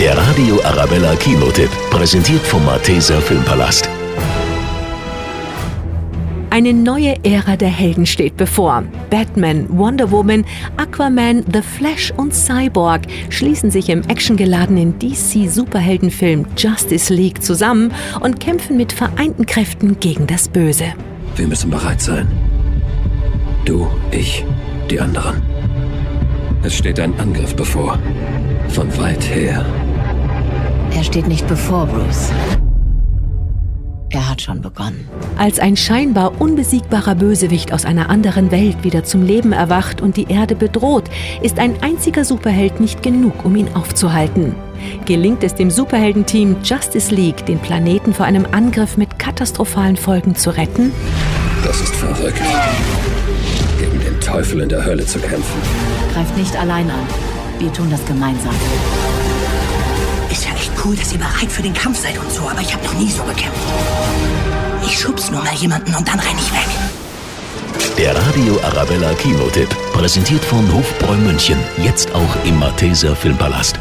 Der Radio Arabella Kinotipp, präsentiert vom Malteser Filmpalast. Eine neue Ära der Helden steht bevor. Batman, Wonder Woman, Aquaman, The Flash und Cyborg schließen sich im actiongeladenen DC-Superheldenfilm Justice League zusammen und kämpfen mit vereinten Kräften gegen das Böse. Wir müssen bereit sein. Du, ich, die anderen. Es steht ein Angriff bevor. Von weit her. Er steht nicht bevor, Bruce. Er hat schon begonnen. Als ein scheinbar unbesiegbarer Bösewicht aus einer anderen Welt wieder zum Leben erwacht und die Erde bedroht, ist ein einziger Superheld nicht genug, um ihn aufzuhalten. Gelingt es dem Superheldenteam Justice League, den Planeten vor einem Angriff mit katastrophalen Folgen zu retten? Das ist verrückt. Gegen den Teufel in der Hölle zu kämpfen. Greift nicht allein an. Wir tun das gemeinsam. Cool, dass ihr bereit für den Kampf seid und so, aber ich habe noch nie so gekämpft. Ich schub's nur mal jemanden und dann renn ich weg. Der Radio Arabella Kinotipp, präsentiert von Hofbräu München, jetzt auch im Malteser Filmpalast.